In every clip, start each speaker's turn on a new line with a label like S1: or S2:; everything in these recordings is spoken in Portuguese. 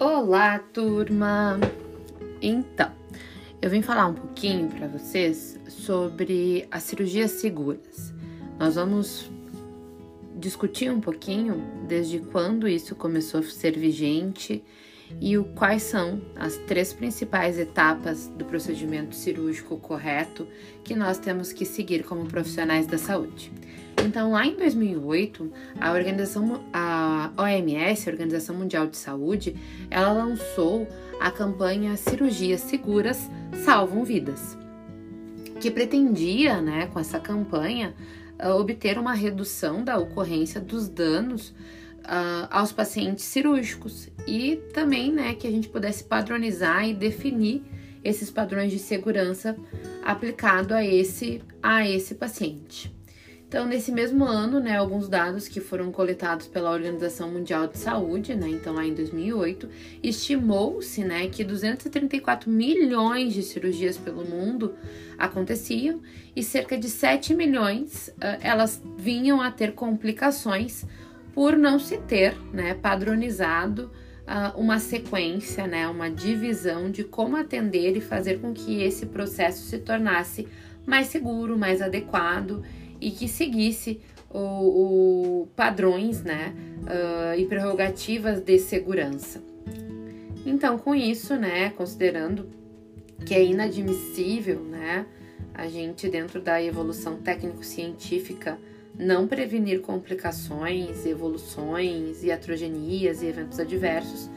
S1: Olá, turma! Então, eu vim falar um pouquinho para vocês sobre as cirurgias seguras. Nós vamos discutir um pouquinho desde quando isso começou a ser vigente e o, quais são as três principais etapas do procedimento cirúrgico correto que nós temos que seguir como profissionais da saúde. Então, lá em 2008, a organização, a OMS, a Organização Mundial de Saúde, ela lançou a campanha Cirurgias Seguras Salvam Vidas, que pretendia, né, com essa campanha, uh, obter uma redução da ocorrência dos danos uh, aos pacientes cirúrgicos e também, né, que a gente pudesse padronizar e definir esses padrões de segurança aplicado a esse a esse paciente. Então, nesse mesmo ano, né, alguns dados que foram coletados pela Organização Mundial de Saúde, né, então lá em 2008, estimou-se, né, que 234 milhões de cirurgias pelo mundo aconteciam e cerca de 7 milhões uh, elas vinham a ter complicações por não se ter, né, padronizado uh, uma sequência, né, uma divisão de como atender e fazer com que esse processo se tornasse mais seguro, mais adequado e que seguisse o, o padrões né, uh, e prerrogativas de segurança. Então, com isso, né, considerando que é inadmissível né, a gente, dentro da evolução técnico-científica, não prevenir complicações, evoluções, iatrogenias e eventos adversos,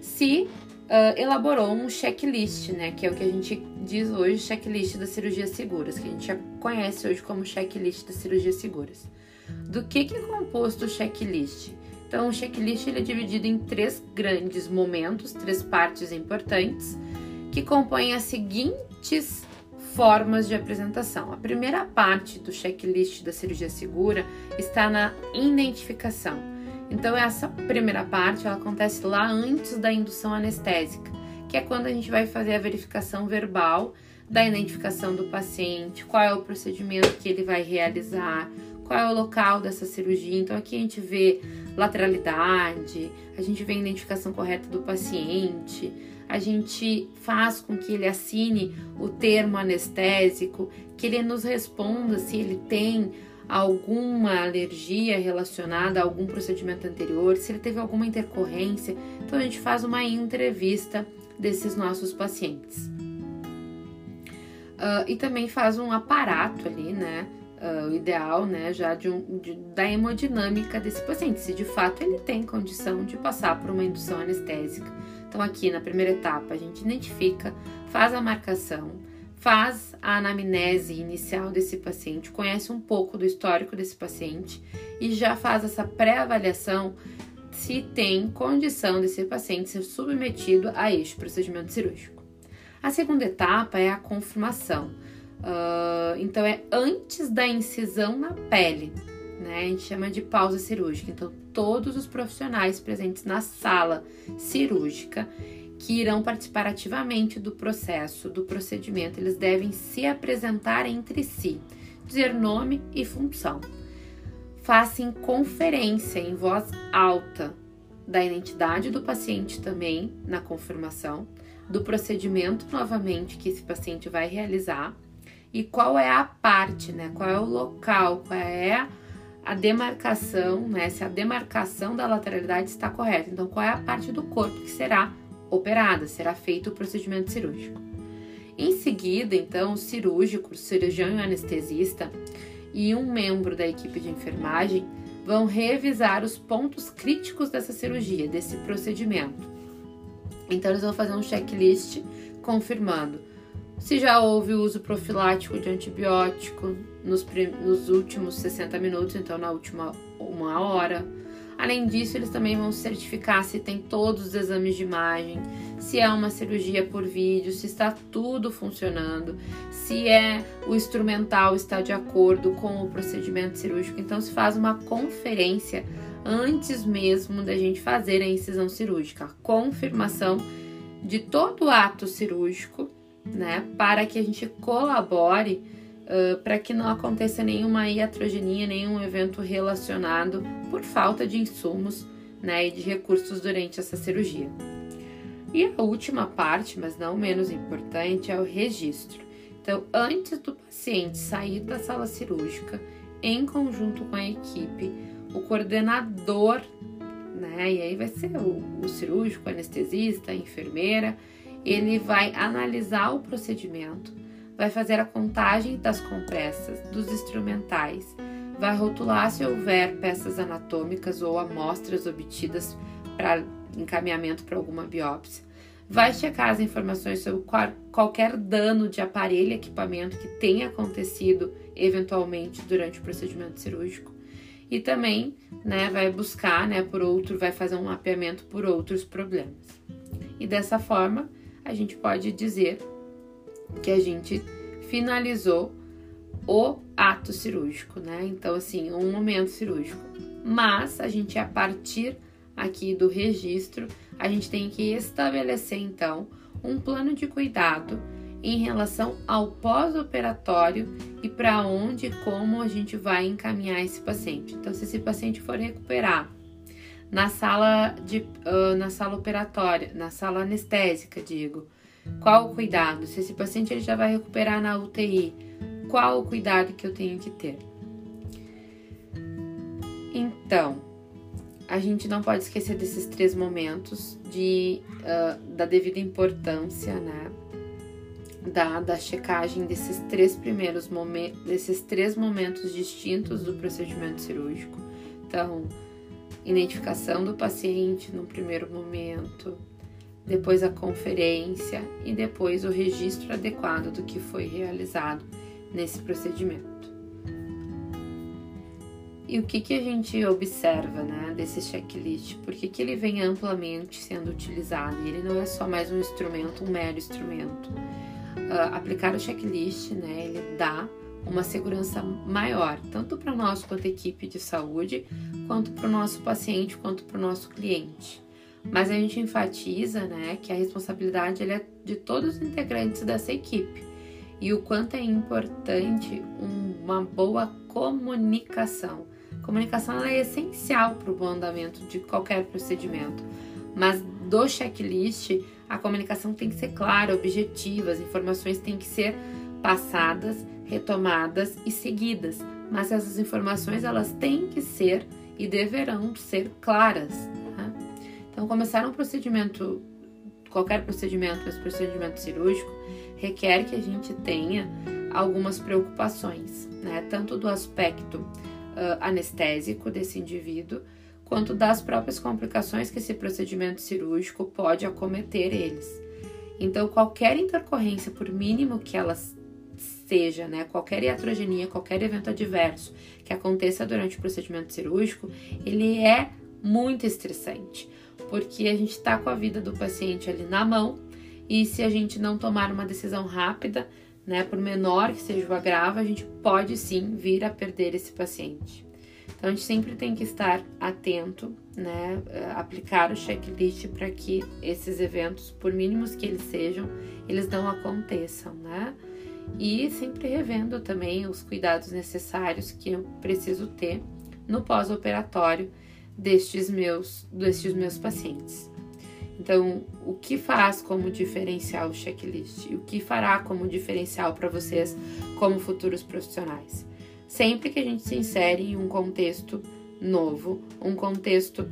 S1: se uh, elaborou um checklist, né? Que é o que a gente diz hoje, checklist das cirurgias seguras, que a gente já conhece hoje como checklist das cirurgias seguras. Do que, que é composto o checklist? Então, o checklist ele é dividido em três grandes momentos, três partes importantes, que compõem as seguintes formas de apresentação. A primeira parte do checklist da cirurgia segura está na identificação então essa primeira parte ela acontece lá antes da indução anestésica, que é quando a gente vai fazer a verificação verbal da identificação do paciente, qual é o procedimento que ele vai realizar, qual é o local dessa cirurgia. Então aqui a gente vê lateralidade, a gente vê a identificação correta do paciente, a gente faz com que ele assine o termo anestésico, que ele nos responda se ele tem alguma alergia relacionada a algum procedimento anterior, se ele teve alguma intercorrência. Então a gente faz uma entrevista desses nossos pacientes. Uh, e também faz um aparato ali, né? Uh, o ideal, né, já de um, de, da hemodinâmica desse paciente, se de fato ele tem condição de passar por uma indução anestésica. Então, aqui na primeira etapa, a gente identifica, faz a marcação, faz a anamnese inicial desse paciente, conhece um pouco do histórico desse paciente e já faz essa pré-avaliação se tem condição desse paciente ser submetido a este procedimento cirúrgico. A segunda etapa é a confirmação. Uh, então, é antes da incisão na pele, né? A gente chama de pausa cirúrgica. Então, todos os profissionais presentes na sala cirúrgica que irão participar ativamente do processo, do procedimento, eles devem se apresentar entre si, dizer nome e função. Façam conferência em voz alta da identidade do paciente também na confirmação, do procedimento novamente que esse paciente vai realizar e qual é a parte, né? Qual é o local, qual é a demarcação, né? Se a demarcação da lateralidade está correta. Então, qual é a parte do corpo que será operada, será feito o procedimento cirúrgico. Em seguida, então, o cirúrgico, o cirurgião e o anestesista e um membro da equipe de enfermagem vão revisar os pontos críticos dessa cirurgia, desse procedimento. Então, eles vão fazer um checklist confirmando se já houve uso profilático de antibiótico nos, nos últimos 60 minutos, então na última uma hora, Além disso, eles também vão certificar se tem todos os exames de imagem, se é uma cirurgia por vídeo, se está tudo funcionando, se é o instrumental está de acordo com o procedimento cirúrgico. Então se faz uma conferência antes mesmo da gente fazer a incisão cirúrgica, a confirmação de todo o ato cirúrgico, né, para que a gente colabore para que não aconteça nenhuma iatrogenia, nenhum evento relacionado por falta de insumos né, e de recursos durante essa cirurgia. E a última parte, mas não menos importante, é o registro. Então, antes do paciente sair da sala cirúrgica, em conjunto com a equipe, o coordenador, né? E aí vai ser o, o cirúrgico, anestesista, a enfermeira, ele vai analisar o procedimento, vai fazer a contagem das compressas, dos instrumentais, vai rotular se houver peças anatômicas ou amostras obtidas para encaminhamento para alguma biópsia, vai checar as informações sobre qual, qualquer dano de aparelho, equipamento que tenha acontecido eventualmente durante o procedimento cirúrgico. E também, né, vai buscar, né, por outro, vai fazer um mapeamento por outros problemas. E dessa forma, a gente pode dizer que a gente finalizou o ato cirúrgico, né? Então, assim, um momento cirúrgico. Mas a gente, a partir aqui do registro, a gente tem que estabelecer então um plano de cuidado em relação ao pós-operatório e para onde e como a gente vai encaminhar esse paciente. Então, se esse paciente for recuperar na sala de uh, na sala operatória, na sala anestésica, digo, qual o cuidado? Se esse paciente ele já vai recuperar na UTI, qual o cuidado que eu tenho que ter? Então, a gente não pode esquecer desses três momentos de, uh, da devida importância, né? Da, da checagem desses três primeiros momentos, desses três momentos distintos do procedimento cirúrgico. Então, identificação do paciente no primeiro momento, depois a conferência e depois o registro adequado do que foi realizado nesse procedimento. E o que, que a gente observa né, desse checklist? Por que, que ele vem amplamente sendo utilizado? Ele não é só mais um instrumento, um mero instrumento. Uh, aplicar o checklist, né, ele dá uma segurança maior, tanto para nós quanto equipe de saúde, quanto para o nosso paciente, quanto para o nosso cliente. Mas a gente enfatiza né, que a responsabilidade é de todos os integrantes dessa equipe e o quanto é importante uma boa comunicação. Comunicação é essencial para o bom andamento de qualquer procedimento, mas do checklist a comunicação tem que ser clara, objetiva, as informações têm que ser passadas, retomadas e seguidas, mas essas informações elas têm que ser e deverão ser claras. Então, começar um procedimento, qualquer procedimento, mas procedimento cirúrgico, requer que a gente tenha algumas preocupações, né? Tanto do aspecto uh, anestésico desse indivíduo, quanto das próprias complicações que esse procedimento cirúrgico pode acometer eles. Então, qualquer intercorrência, por mínimo que ela seja, né, qualquer iatrogenia, qualquer evento adverso que aconteça durante o procedimento cirúrgico, ele é muito estressante porque a gente está com a vida do paciente ali na mão e se a gente não tomar uma decisão rápida, né, por menor que seja o agravo, a gente pode sim vir a perder esse paciente. Então a gente sempre tem que estar atento, né, aplicar o checklist para que esses eventos, por mínimos que eles sejam, eles não aconteçam, né? E sempre revendo também os cuidados necessários que eu preciso ter no pós-operatório destes meus, destes meus pacientes. Então, o que faz como diferencial o checklist? O que fará como diferencial para vocês como futuros profissionais? Sempre que a gente se insere em um contexto novo, um contexto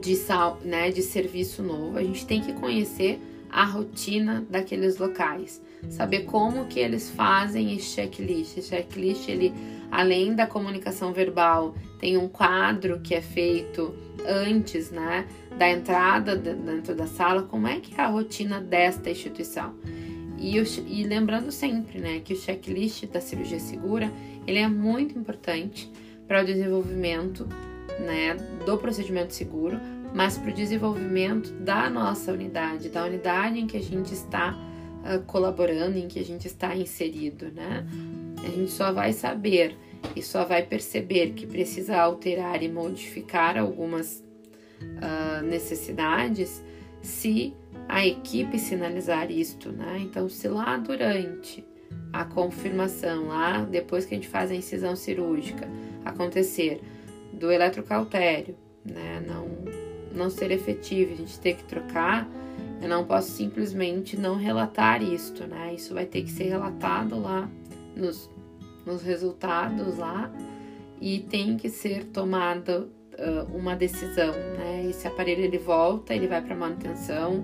S1: de, sal, né, de serviço novo, a gente tem que conhecer a rotina daqueles locais, saber como que eles fazem esse checklist. Esse checklist, ele, além da comunicação verbal, tem um quadro que é feito antes, né, da entrada dentro da sala, como é que é a rotina desta instituição. E, e lembrando sempre, né, que o checklist da cirurgia segura, ele é muito importante para o desenvolvimento, né, do procedimento seguro, mas para o desenvolvimento da nossa unidade, da unidade em que a gente está uh, colaborando, em que a gente está inserido, né? A gente só vai saber e só vai perceber que precisa alterar e modificar algumas uh, necessidades se a equipe sinalizar isto, né? Então, se lá durante a confirmação, lá depois que a gente faz a incisão cirúrgica, acontecer do eletrocautério, né? Não, não ser efetivo, a gente ter que trocar, Eu não posso simplesmente não relatar isto, né? Isso vai ter que ser relatado lá nos, nos resultados lá e tem que ser tomada uh, uma decisão, né? Esse aparelho ele volta, ele vai para manutenção.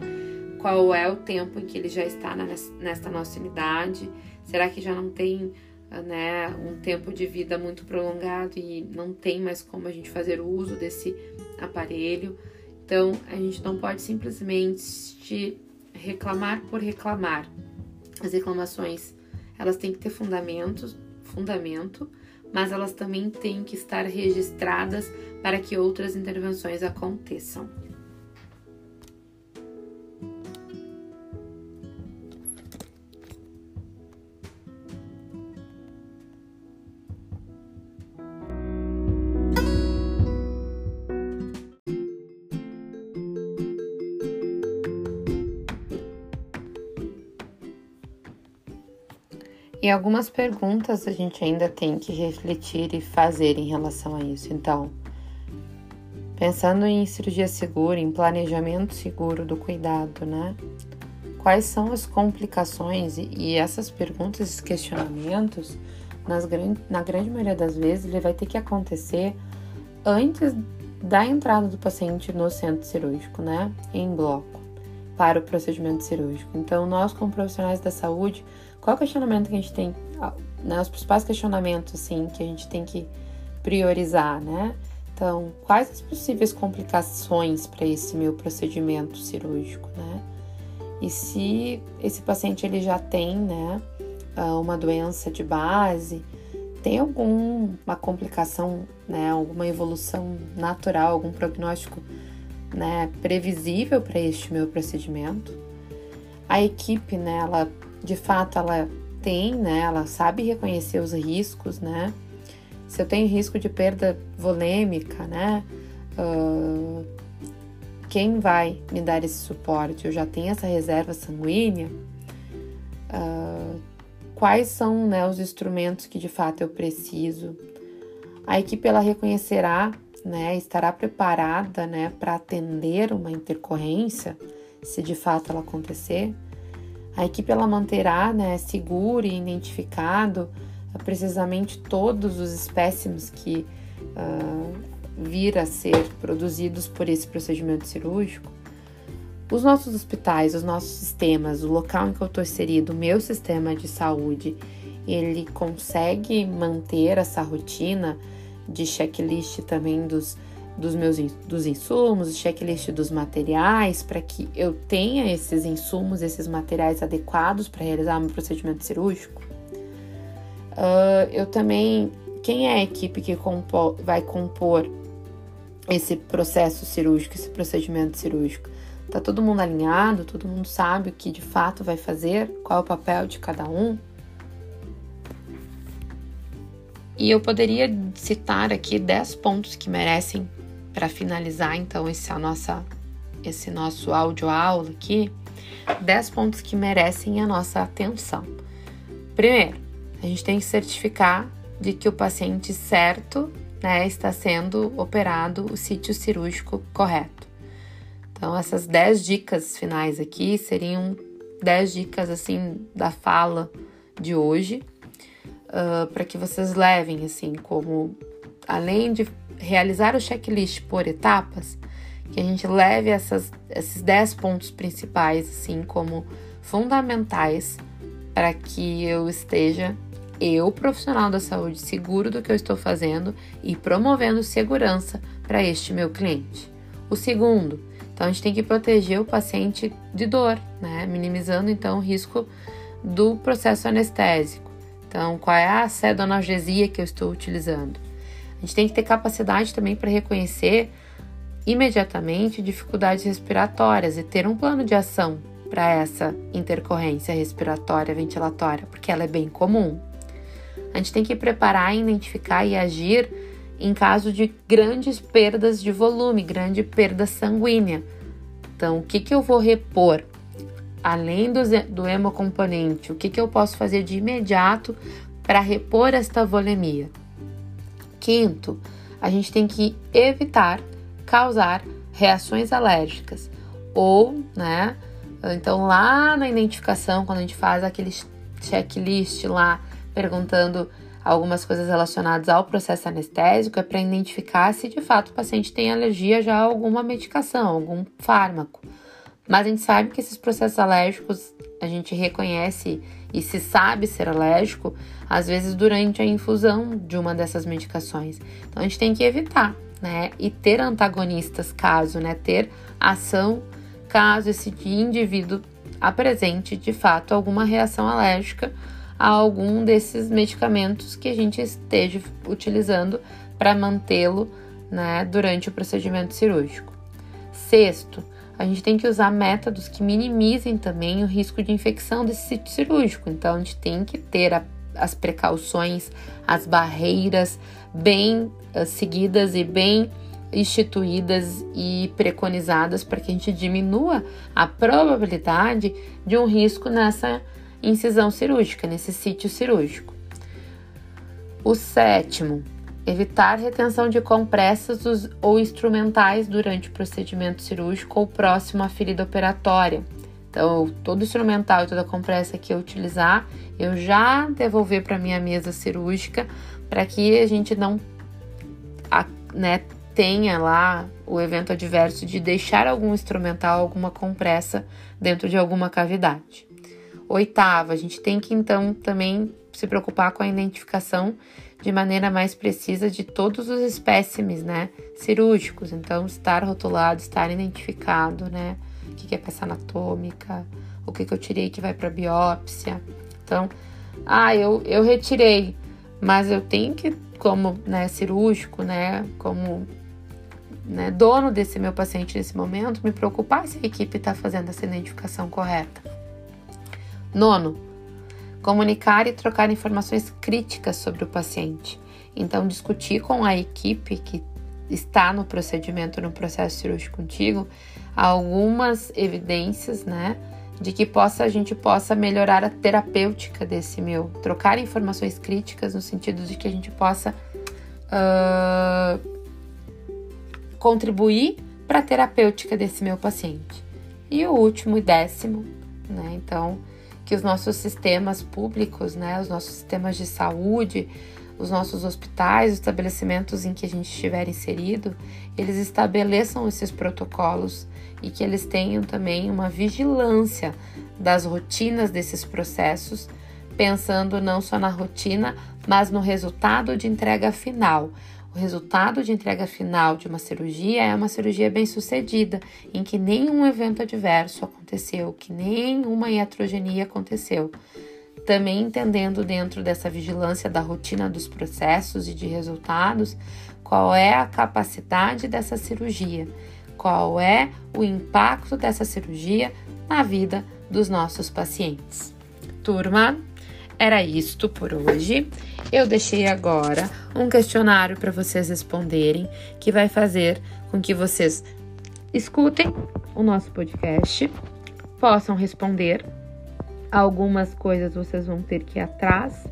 S1: Qual é o tempo em que ele já está na, nesta nossa unidade? Será que já não tem né, um tempo de vida muito prolongado e não tem mais como a gente fazer uso desse aparelho? Então, a gente não pode simplesmente reclamar por reclamar. As reclamações, elas têm que ter fundamentos, fundamento, mas elas também têm que estar registradas para que outras intervenções aconteçam. E algumas perguntas a gente ainda tem que refletir e fazer em relação a isso. Então, pensando em cirurgia segura, em planejamento seguro do cuidado, né? Quais são as complicações e essas perguntas, esses questionamentos, nas, na grande maioria das vezes, ele vai ter que acontecer antes da entrada do paciente no centro cirúrgico, né? Em bloco, para o procedimento cirúrgico. Então, nós, como profissionais da saúde, qual o questionamento que a gente tem, né, os principais questionamentos, assim, que a gente tem que priorizar, né? Então, quais as possíveis complicações para esse meu procedimento cirúrgico, né? E se esse paciente ele já tem, né, uma doença de base, tem alguma complicação, né, alguma evolução natural, algum prognóstico, né, previsível para este meu procedimento? A equipe, né, ela de fato ela tem, né? Ela sabe reconhecer os riscos, né? Se eu tenho risco de perda volêmica, né? Uh, quem vai me dar esse suporte? Eu já tenho essa reserva sanguínea? Uh, quais são né, os instrumentos que de fato eu preciso? A equipe ela reconhecerá, né? Estará preparada, né? Para atender uma intercorrência, se de fato ela acontecer? A equipe ela manterá né, seguro e identificado uh, precisamente todos os espécimes que uh, vir a ser produzidos por esse procedimento cirúrgico. Os nossos hospitais, os nossos sistemas, o local em que eu estou inserido, o meu sistema de saúde, ele consegue manter essa rotina de checklist também dos dos meus dos insumos, checklist dos materiais, para que eu tenha esses insumos, esses materiais adequados para realizar meu procedimento cirúrgico. Uh, eu também, quem é a equipe que vai compor esse processo cirúrgico, esse procedimento cirúrgico? Tá todo mundo alinhado, todo mundo sabe o que de fato vai fazer, qual é o papel de cada um. E eu poderia citar aqui 10 pontos que merecem para finalizar então esse, nossa, esse nosso áudio aula aqui, 10 pontos que merecem a nossa atenção. Primeiro, a gente tem que certificar de que o paciente certo né, está sendo operado o sítio cirúrgico correto. Então, essas 10 dicas finais aqui seriam 10 dicas assim da fala de hoje, uh, para que vocês levem assim como além de realizar o checklist por etapas, que a gente leve essas, esses 10 pontos principais, assim, como fundamentais para que eu esteja, eu, profissional da saúde, seguro do que eu estou fazendo e promovendo segurança para este meu cliente. O segundo, então a gente tem que proteger o paciente de dor, né? Minimizando então o risco do processo anestésico. Então, qual é a sedonalgesia que eu estou utilizando? A gente tem que ter capacidade também para reconhecer imediatamente dificuldades respiratórias e ter um plano de ação para essa intercorrência respiratória ventilatória, porque ela é bem comum. A gente tem que preparar, identificar e agir em caso de grandes perdas de volume, grande perda sanguínea. Então, o que, que eu vou repor? Além do, do hemocomponente, o que, que eu posso fazer de imediato para repor esta volemia? Quinto, a gente tem que evitar causar reações alérgicas ou, né, Então, lá na identificação, quando a gente faz aquele checklist lá, perguntando algumas coisas relacionadas ao processo anestésico, é para identificar se de fato o paciente tem alergia já a alguma medicação, algum fármaco. Mas a gente sabe que esses processos alérgicos a gente reconhece e se sabe ser alérgico, às vezes durante a infusão de uma dessas medicações. Então a gente tem que evitar, né? E ter antagonistas caso, né? Ter ação caso esse indivíduo apresente de fato alguma reação alérgica a algum desses medicamentos que a gente esteja utilizando para mantê-lo né, durante o procedimento cirúrgico. Sexto, a gente tem que usar métodos que minimizem também o risco de infecção desse sítio cirúrgico. Então, a gente tem que ter a, as precauções, as barreiras bem uh, seguidas e bem instituídas e preconizadas para que a gente diminua a probabilidade de um risco nessa incisão cirúrgica, nesse sítio cirúrgico. O sétimo, Evitar retenção de compressas ou instrumentais durante o procedimento cirúrgico ou próximo à ferida operatória. Então, todo instrumental e toda compressa que eu utilizar, eu já devolver para minha mesa cirúrgica para que a gente não né, tenha lá o evento adverso de deixar algum instrumental, alguma compressa dentro de alguma cavidade. Oitava, a gente tem que então também se preocupar com a identificação de maneira mais precisa de todos os espécimes, né, cirúrgicos. Então, estar rotulado, estar identificado, né, o que é peça anatômica, o que, que eu tirei que vai para biópsia. Então, ah, eu, eu retirei, mas eu tenho que, como né, cirúrgico, né, como né, dono desse meu paciente nesse momento, me preocupar se a equipe está fazendo essa identificação correta. Nono, comunicar e trocar informações críticas sobre o paciente. Então, discutir com a equipe que está no procedimento, no processo cirúrgico contigo, algumas evidências, né, de que possa a gente possa melhorar a terapêutica desse meu, trocar informações críticas no sentido de que a gente possa uh, contribuir para a terapêutica desse meu paciente. E o último e décimo, né, então que os nossos sistemas públicos, né, os nossos sistemas de saúde, os nossos hospitais, os estabelecimentos em que a gente estiver inserido, eles estabeleçam esses protocolos e que eles tenham também uma vigilância das rotinas desses processos, pensando não só na rotina, mas no resultado de entrega final. O resultado de entrega final de uma cirurgia é uma cirurgia bem sucedida, em que nenhum evento adverso aconteceu, que nenhuma iatrogenia aconteceu. Também entendendo dentro dessa vigilância da rotina dos processos e de resultados, qual é a capacidade dessa cirurgia, qual é o impacto dessa cirurgia na vida dos nossos pacientes. Turma, era isto por hoje. Eu deixei agora um questionário para vocês responderem, que vai fazer com que vocês escutem o nosso podcast, possam responder. Algumas coisas vocês vão ter que ir atrás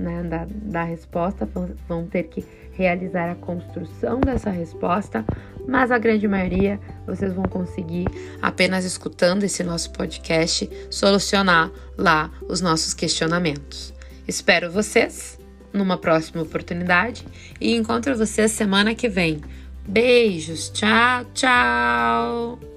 S1: né, da, da resposta, vão ter que realizar a construção dessa resposta, mas a grande maioria vocês vão conseguir, apenas escutando esse nosso podcast, solucionar lá os nossos questionamentos. Espero vocês numa próxima oportunidade e encontro vocês semana que vem. Beijos, tchau, tchau!